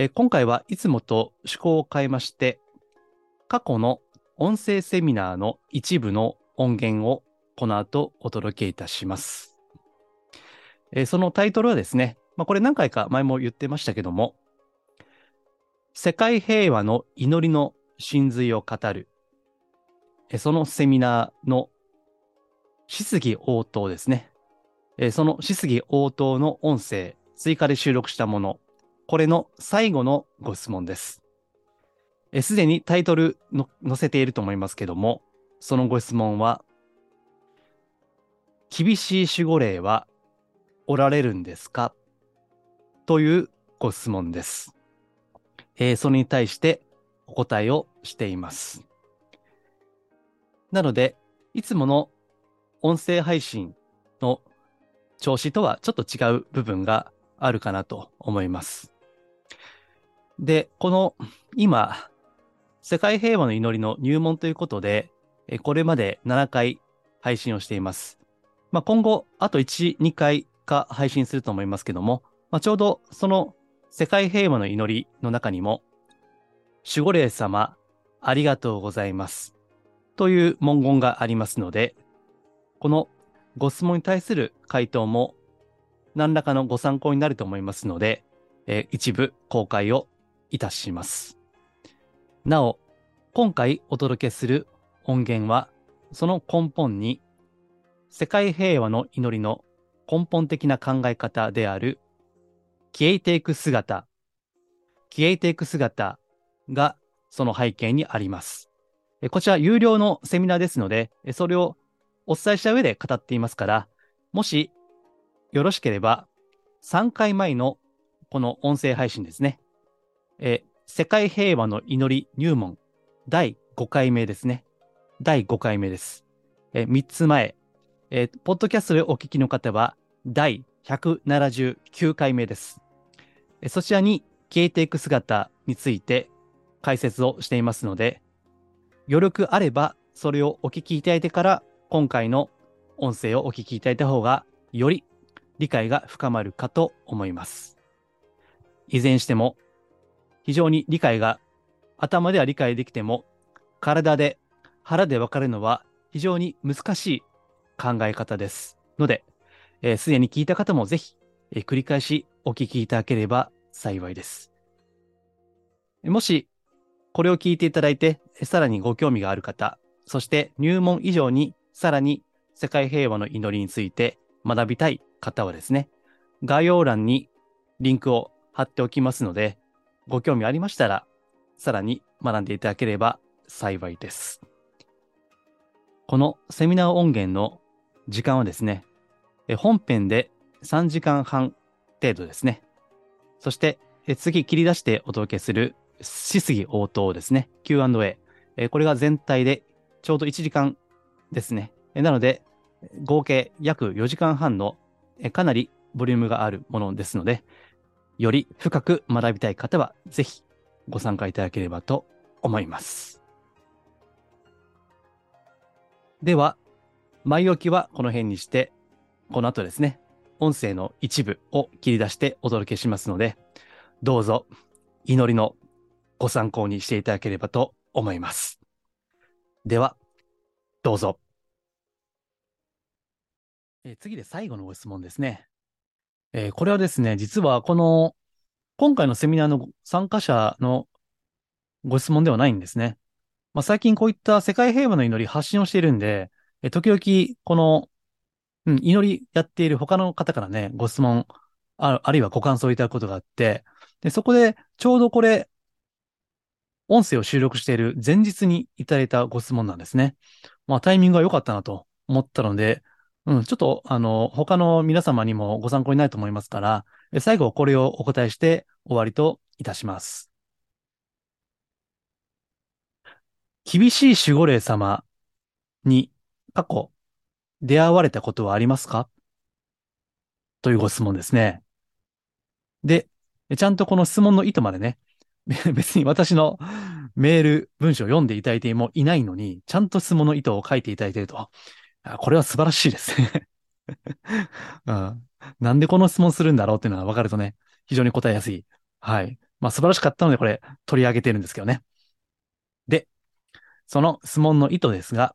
え今回はいつもと趣向を変えまして、過去の音声セミナーの一部の音源をこの後お届けいたします。えそのタイトルはですね、まあ、これ何回か前も言ってましたけども、世界平和の祈りの真髄を語る、えそのセミナーの質疑応答ですね。えその質疑応答の音声、追加で収録したもの、これの最後のご質問です。すでにタイトルの載せていると思いますけども、そのご質問は、厳しい守護霊はおられるんですか？というご質問です。えーそれに対してお答えをしています。なので、いつもの音声配信の調子とはちょっと違う部分があるかなと思います。で、この今、世界平和の祈りの入門ということで、これまで7回配信をしています。まあ、今後、あと1、2回か配信すると思いますけども、まあ、ちょうどその世界平和の祈りの中にも、守護霊様、ありがとうございます。という文言がありますので、このご質問に対する回答も何らかのご参考になると思いますので、え一部公開をいたします。なお、今回お届けする音源は、その根本に、世界平和の祈りの根本的な考え方である、消えていく姿、消えていく姿がその背景にあります。こちら有料のセミナーですので、それをお伝えした上で語っていますから、もしよろしければ、3回前のこの音声配信ですね。え世界平和の祈り入門第5回目ですね。第5回目です。え3つ前、えポッドキャストでお聞きの方は第179回目です。えそちらに消えていく姿について解説をしていますので、余力あればそれをお聞きいただいてから今回の音声をお聞きいただいた方がより理解が深まるかと思います。いずれにしても非常に理解が頭では理解できても体で腹で分かるのは非常に難しい考え方ですので、えーでに聞いた方もぜひ、えー繰り返しお聞きいただければ幸いです。もしこれを聞いていただいて、さらにご興味がある方、そして入門以上にさらに世界平和の祈りについて学びたい方はですね、概要欄にリンクを貼っておきますので、ご興味ありましたら、さらに学んでいただければ幸いです。このセミナー音源の時間はですね、本編で3時間半程度ですね。そして、次切り出してお届けする質疑応答ですね。Q&A。これが全体でちょうど1時間ですね。なので、合計約4時間半のかなりボリュームがあるものですので、より深く学びたい方は、ぜひご参加いただければと思います。では、前置きはこの辺にして、この後ですね、音声の一部を切り出してお届けしますので、どうぞ祈りのご参考にしていただければと思います。では、どうぞ。え次で最後のご質問ですね。えーこれはですね、実はこの、今回のセミナーの参加者のご質問ではないんですね。まあ、最近こういった世界平和の祈り発信をしているんで、えー時々この、うん、祈りやっている他の方からね、ご質問、ああるいはご感想をいただくことがあって、で、そこでちょうどこれ、音声を収録している前日にいただいたご質問なんですね。まあタイミングが良かったなと思ったので、うん、ちょっと、あの、他の皆様にもご参考になると思いますから、最後これをお答えして終わりといたします。厳しい守護霊様に過去出会われたことはありますか？というご質問ですね。で、ちゃんとこの質問の意図までね、別に私の メール、文章を読んでいただいてもいないのに、ちゃんと質問の意図を書いていただいていると。これは素晴らしいですね、うん。なんでこの質問するんだろうっていうのが分かるとね、非常に答えやすい。はい。まあ素晴らしかったのでこれ取り上げてるんですけどね。で、その質問の意図ですが、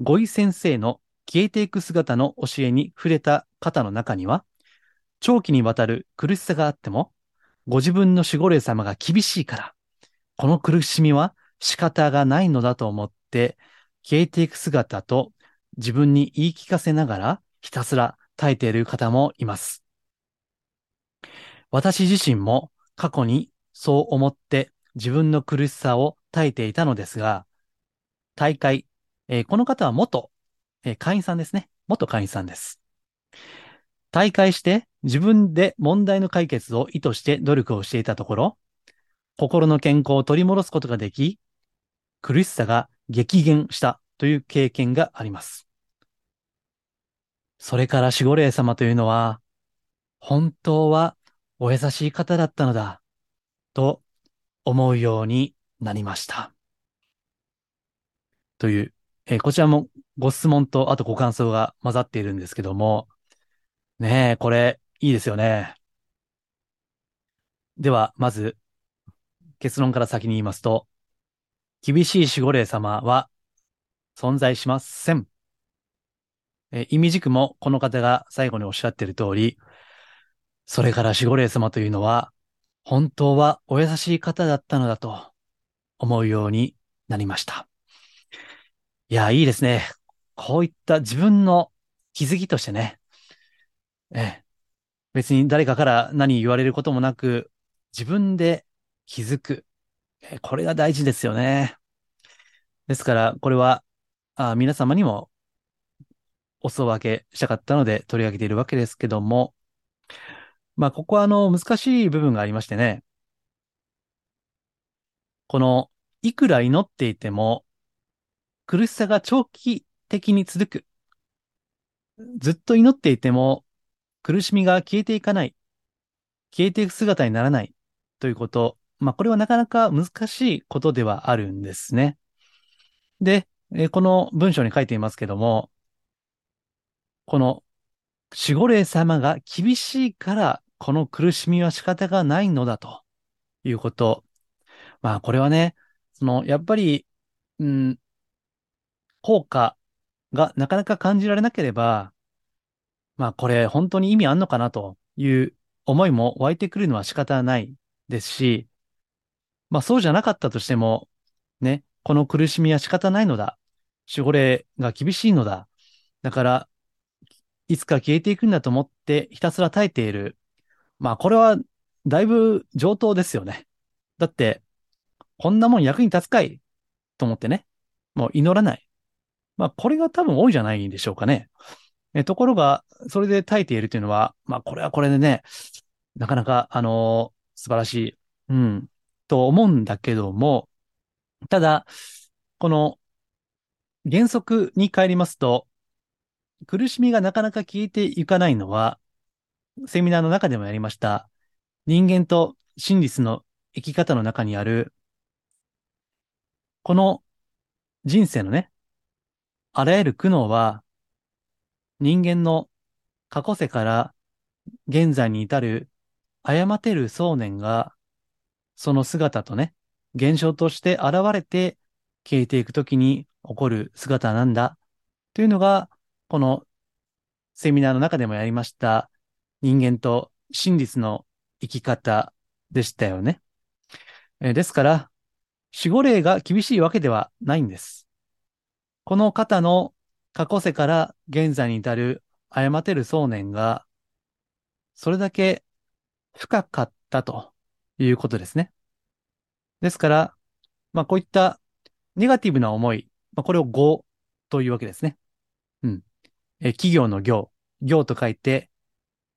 五井先生の消えていく姿の教えに触れた方の中には、長期にわたる苦しさがあっても、ご自分の守護霊様が厳しいから、この苦しみは仕方がないのだと思って、消えていく姿と自分に言い聞かせながらひたすら耐えている方もいます。私自身も過去にそう思って自分の苦しさを耐えていたのですが、大会、えーこの方は元、えー会員さんですね。元会員さんです。大会して自分で問題の解決を意図して努力をしていたところ、心の健康を取り戻すことができ、苦しさが激減したという経験があります。それから守護霊様というのは、本当はお優しい方だったのだ、と思うようになりました。という、えーこちらもご質問とあとご感想が混ざっているんですけども、ねえ、これ、いいですよね。では、まず、結論から先に言いますと、厳しい守護霊様は存在しません。えー意味軸もこの方が最後におっしゃっている通り、それから守護霊様というのは、本当はお優しい方だったのだと思うようになりました。いや、いいですね。こういった自分の気づきとしてね、ええ、別に誰かから何言われることもなく、自分で気づく。えこれが大事ですよね。ですから、これは、あ皆様にもお裾分けしたかったので取り上げているわけですけども、まあ、ここはあの、難しい部分がありましてね、この、いくら祈っていても、苦しさが長期的に続く。ずっと祈っていても、苦しみが消えていかない。消えていく姿にならない。ということ。まあ、これはなかなか難しいことではあるんですね。で、この文章に書いていますけども、この守護霊様が厳しいから、この苦しみは仕方がないのだということ。まあ、これはね、その、やっぱり、うん、効果がなかなか感じられなければ、まあ、これ本当に意味あんのかなという思いも湧いてくるのは仕方ないですし、まあ、そうじゃなかったとしても、ね、この苦しみは仕方ないのだ。守護霊が厳しいのだ。だから、いつか消えていくんだと思ってひたすら耐えている。まあ、これはだいぶ上等ですよね。だって、こんなもん役に立つかいと思ってね。もう祈らない。まあ、これが多分多いじゃないんでしょうかね。えところが、それで耐えているというのは、まあ、これはこれでね、なかなか、あのー素晴らしい、うん、と思うんだけども、ただ、この原則に帰りますと、苦しみがなかなか消えていかないのは、セミナーの中でもやりました、人間と真実の生き方の中にある、この人生のね、あらゆる苦悩は、人間の過去世から現在に至る誤てる想念が、その姿とね、現象として現れて消えていくときに起こる姿なんだ。というのが、このセミナーの中でもやりました人間と真実の生き方でしたよね。えですから、守護霊が厳しいわけではないんです。この方の過去世から現在に至る誤ってる想念が、それだけ深かったということですね。ですから、まあこういったネガティブな思い、まあ、これを業というわけですね。うん。え企業の業、業と書いて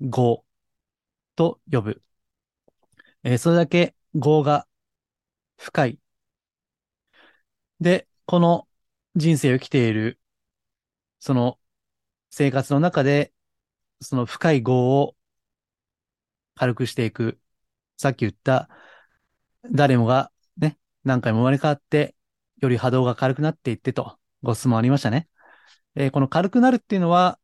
業。と呼ぶ。えそれだけ業が深い。で、この人生を生きている、その生活の中で、その深い業を軽くしていく。さっき言った、誰もがね、何回も生まれ変わって、より波動が軽くなっていってと、ご質問ありましたね。えーこの軽くなるっていうのは、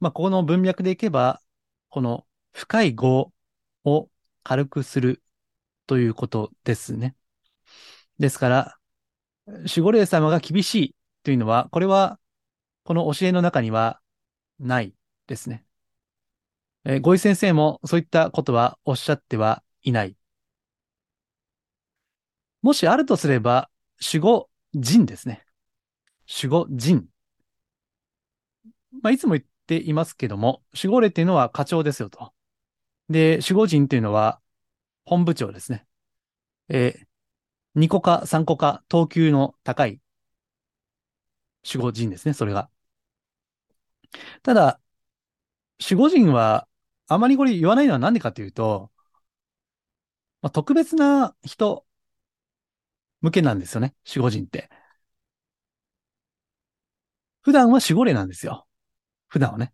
まあ、ここの文脈でいけば、この深い業を軽くするということですね。ですから、守護霊様が厳しいというのは、これは、この教えの中にはないですね。えー、ごい先生もそういったことはおっしゃってはいない。もしあるとすれば、守護人ですね。守護人。まあ、いつも言っていますけども、守護霊っていうのは課長ですよと。で、守護人っていうのは本部長ですね。えー、2個か3個か等級の高い守護人ですね、それが。ただ、守護人はあまりこれ言わないのは何でかというと、まあ、特別な人向けなんですよね、守護人って。普段は守護霊なんですよ。普段はね。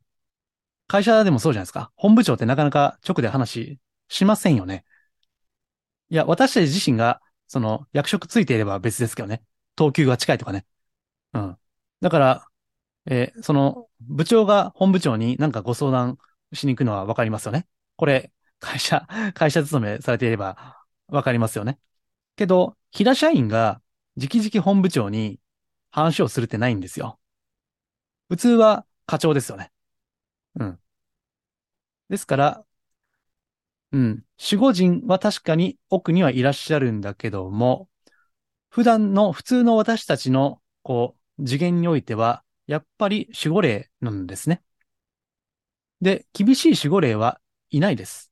会社でもそうじゃないですか。本部長ってなかなか直で話しませんよね。いや、私たち自身が、その、役職ついていれば別ですけどね。等級が近いとかね。うん。だから、えーその、部長が本部長になんかご相談しに行くのはわかりますよね。これ、会社、会社勤めされていればわかりますよね。けど、平社員が直々本部長に話をするってないんですよ。普通は課長ですよね。うん。ですから、うん。守護人は確かに奥にはいらっしゃるんだけども、普段の普通の私たちの、こう、次元においては、やっぱり守護霊なんですね。で、厳しい守護霊はいないです。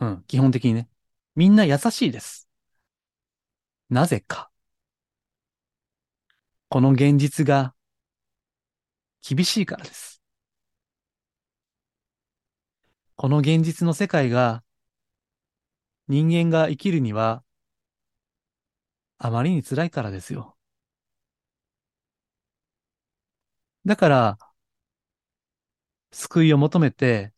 うん、基本的にね。みんな優しいです。なぜか。この現実が厳しいからです。この現実の世界が人間が生きるにはあまりに辛いからですよ。だから、救いを求めて、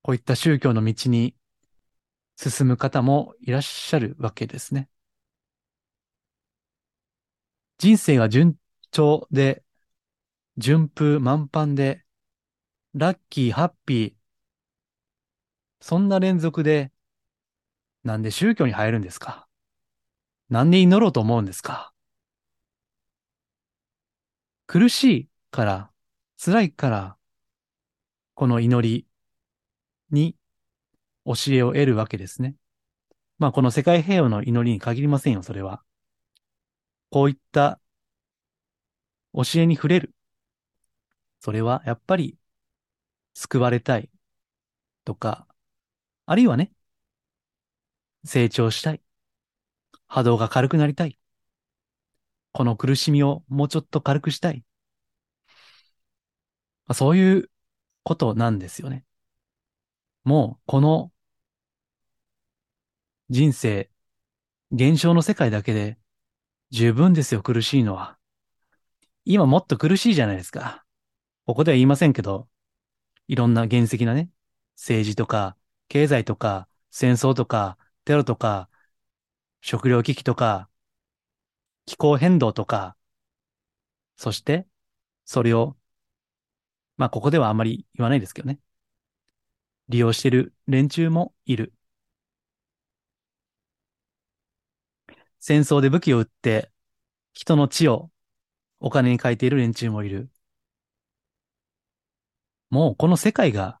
こういった宗教の道に進む方もいらっしゃるわけですね。人生が順調で、順風満帆で、ラッキー、ハッピー、そんな連続で、なんで宗教に入るんですか？なんで祈ろうと思うんですか？苦しいから、辛いから、この祈りに教えを得るわけですね。まあこの世界平和の祈りに限りませんよ、それは。こういった教えに触れる。それはやっぱり救われたいとか、あるいはね、成長したい。波動が軽くなりたい。この苦しみをもうちょっと軽くしたい。まあそういうことなんですよね。もうこの人生、現象の世界だけで十分ですよ、苦しいのは。今もっと苦しいじゃないですか。ここでは言いませんけど、いろんな原石なね、政治とか、経済とか、戦争とか、テロとか、食糧危機とか、気候変動とか、そして、それを、まあ、ここではあんまり言わないですけどね。利用している連中もいる。戦争で武器を撃って、人の血をお金に変えている連中もいる。もうこの世界が、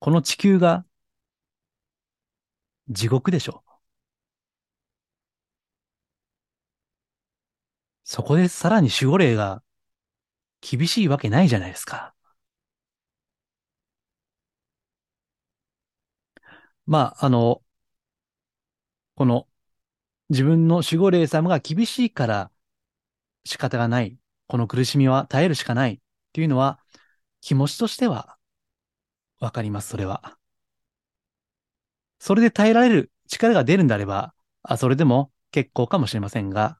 この地球が、地獄でしょ。そこでさらに守護霊が厳しいわけないじゃないですか。まあ、あの、この自分の守護霊様が厳しいから仕方がない。この苦しみは耐えるしかないっていうのは気持ちとしてはわかります、それは。それで耐えられる力が出るんであれば、あ、それでも結構かもしれませんが、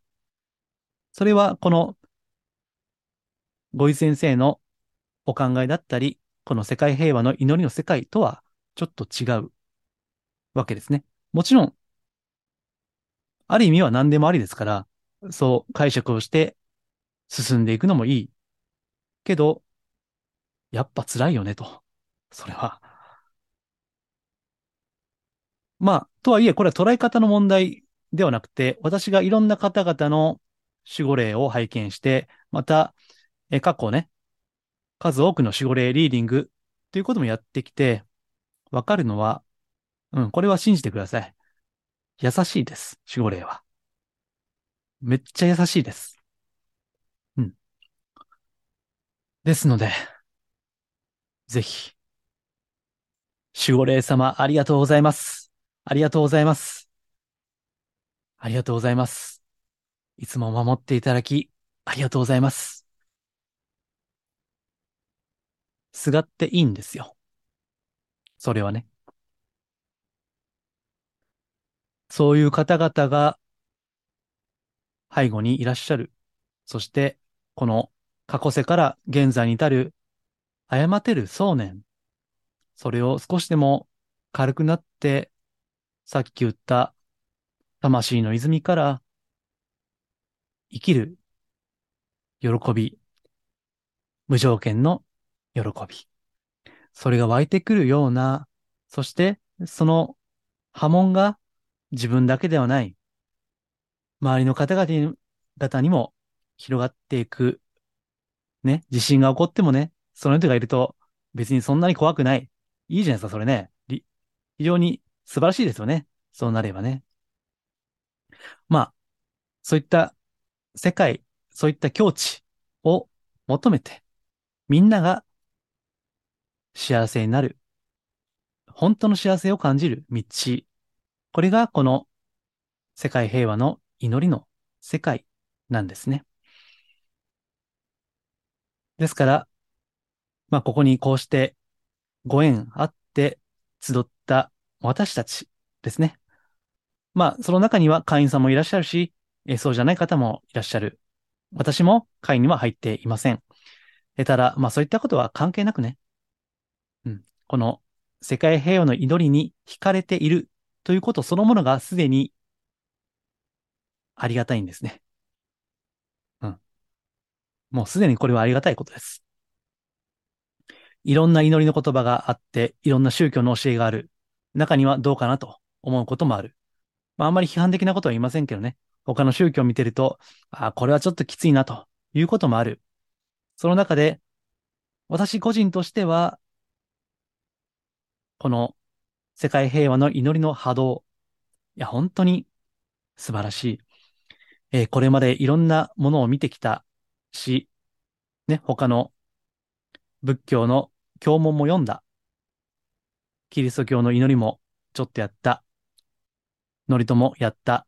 それはこの、ごい先生のお考えだったり、この世界平和の祈りの世界とはちょっと違うわけですね。もちろん、ある意味は何でもありですから、そう解釈をして進んでいくのもいい。けど、やっぱ辛いよねと。それは。まあ、とはいえ、これは捉え方の問題ではなくて、私がいろんな方々の守護霊を拝見して、また、え過去ね、数多くの守護霊リーディングということもやってきて、わかるのは、うん、これは信じてください。優しいです、守護霊は。めっちゃ優しいです。うん。ですので、ぜひ、守護霊様ありがとうございます。ありがとうございます。ありがとうございます。いつも守っていただき、ありがとうございます。すがっていいんですよ。それはね。そういう方々が背後にいらっしゃる。そして、この過去世から現在に至る誤ってる想念。それを少しでも軽くなって、さっき言った魂の泉から生きる喜び、無条件の喜び。それが湧いてくるような、そしてその波紋が自分だけではない、周りの方々にも広がっていく。ね、地震が起こってもね、その人がいると別にそんなに怖くない。いいじゃないですか、それね。非常に素晴らしいですよね。そうなればね。まあ、そういった世界、そういった境地を求めて、みんなが幸せになる、本当の幸せを感じる道。これがこの世界平和の祈りの世界なんですね。ですから、まあ、ここにこうしてご縁あって集った私たちですね。まあ、その中には会員さんもいらっしゃるし、えそうじゃない方もいらっしゃる。私も会員には入っていません。えただ、まあそういったことは関係なくね、うん、この世界平和の祈りに惹かれているということそのものがすでにありがたいんですね。うん。もうすでにこれはありがたいことです。いろんな祈りの言葉があって、いろんな宗教の教えがある。中にはどうかなと思うこともある。まあ、あんまり批判的なことは言いませんけどね。他の宗教を見てると、あこれはちょっときついなということもある。その中で、私個人としては、この世界平和の祈りの波動、いや、本当に素晴らしい。えー、これまでいろんなものを見てきたし、ね、他の仏教の教文も読んだ。キリスト教の祈りもちょっとやった。祝詞もやった。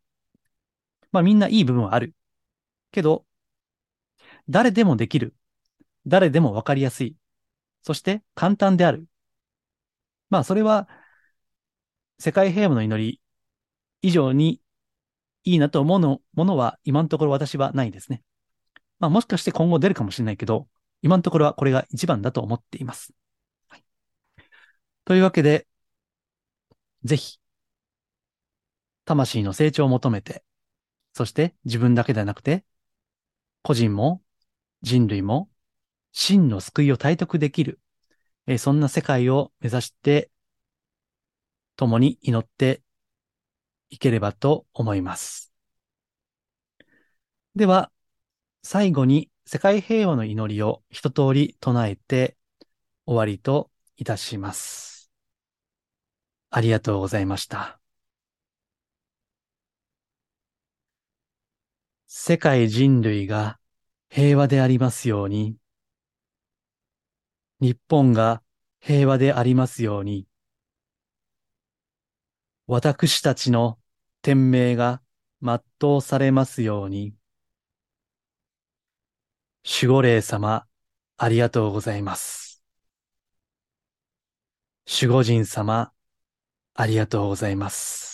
まあみんないい部分はある。けど、誰でもできる。誰でもわかりやすい。そして簡単である。まあそれは、世界平和の祈り以上にいいなと思うのものは今のところ私はないですね。まあもしかして今後出るかもしれないけど、今のところはこれが一番だと思っています。というわけで、ぜひ、魂の成長を求めて、そして自分だけではなくて、個人も人類も真の救いを体得できる、えそんな世界を目指して、共に祈っていければと思います。では、最後に世界平和の祈りを一通り唱えて終わりといたします。ありがとうございました。世界人類が平和でありますように、日本が平和でありますように、私たちの天命が全うされますように、守護霊様、ありがとうございます。守護神様、ありがとうございます。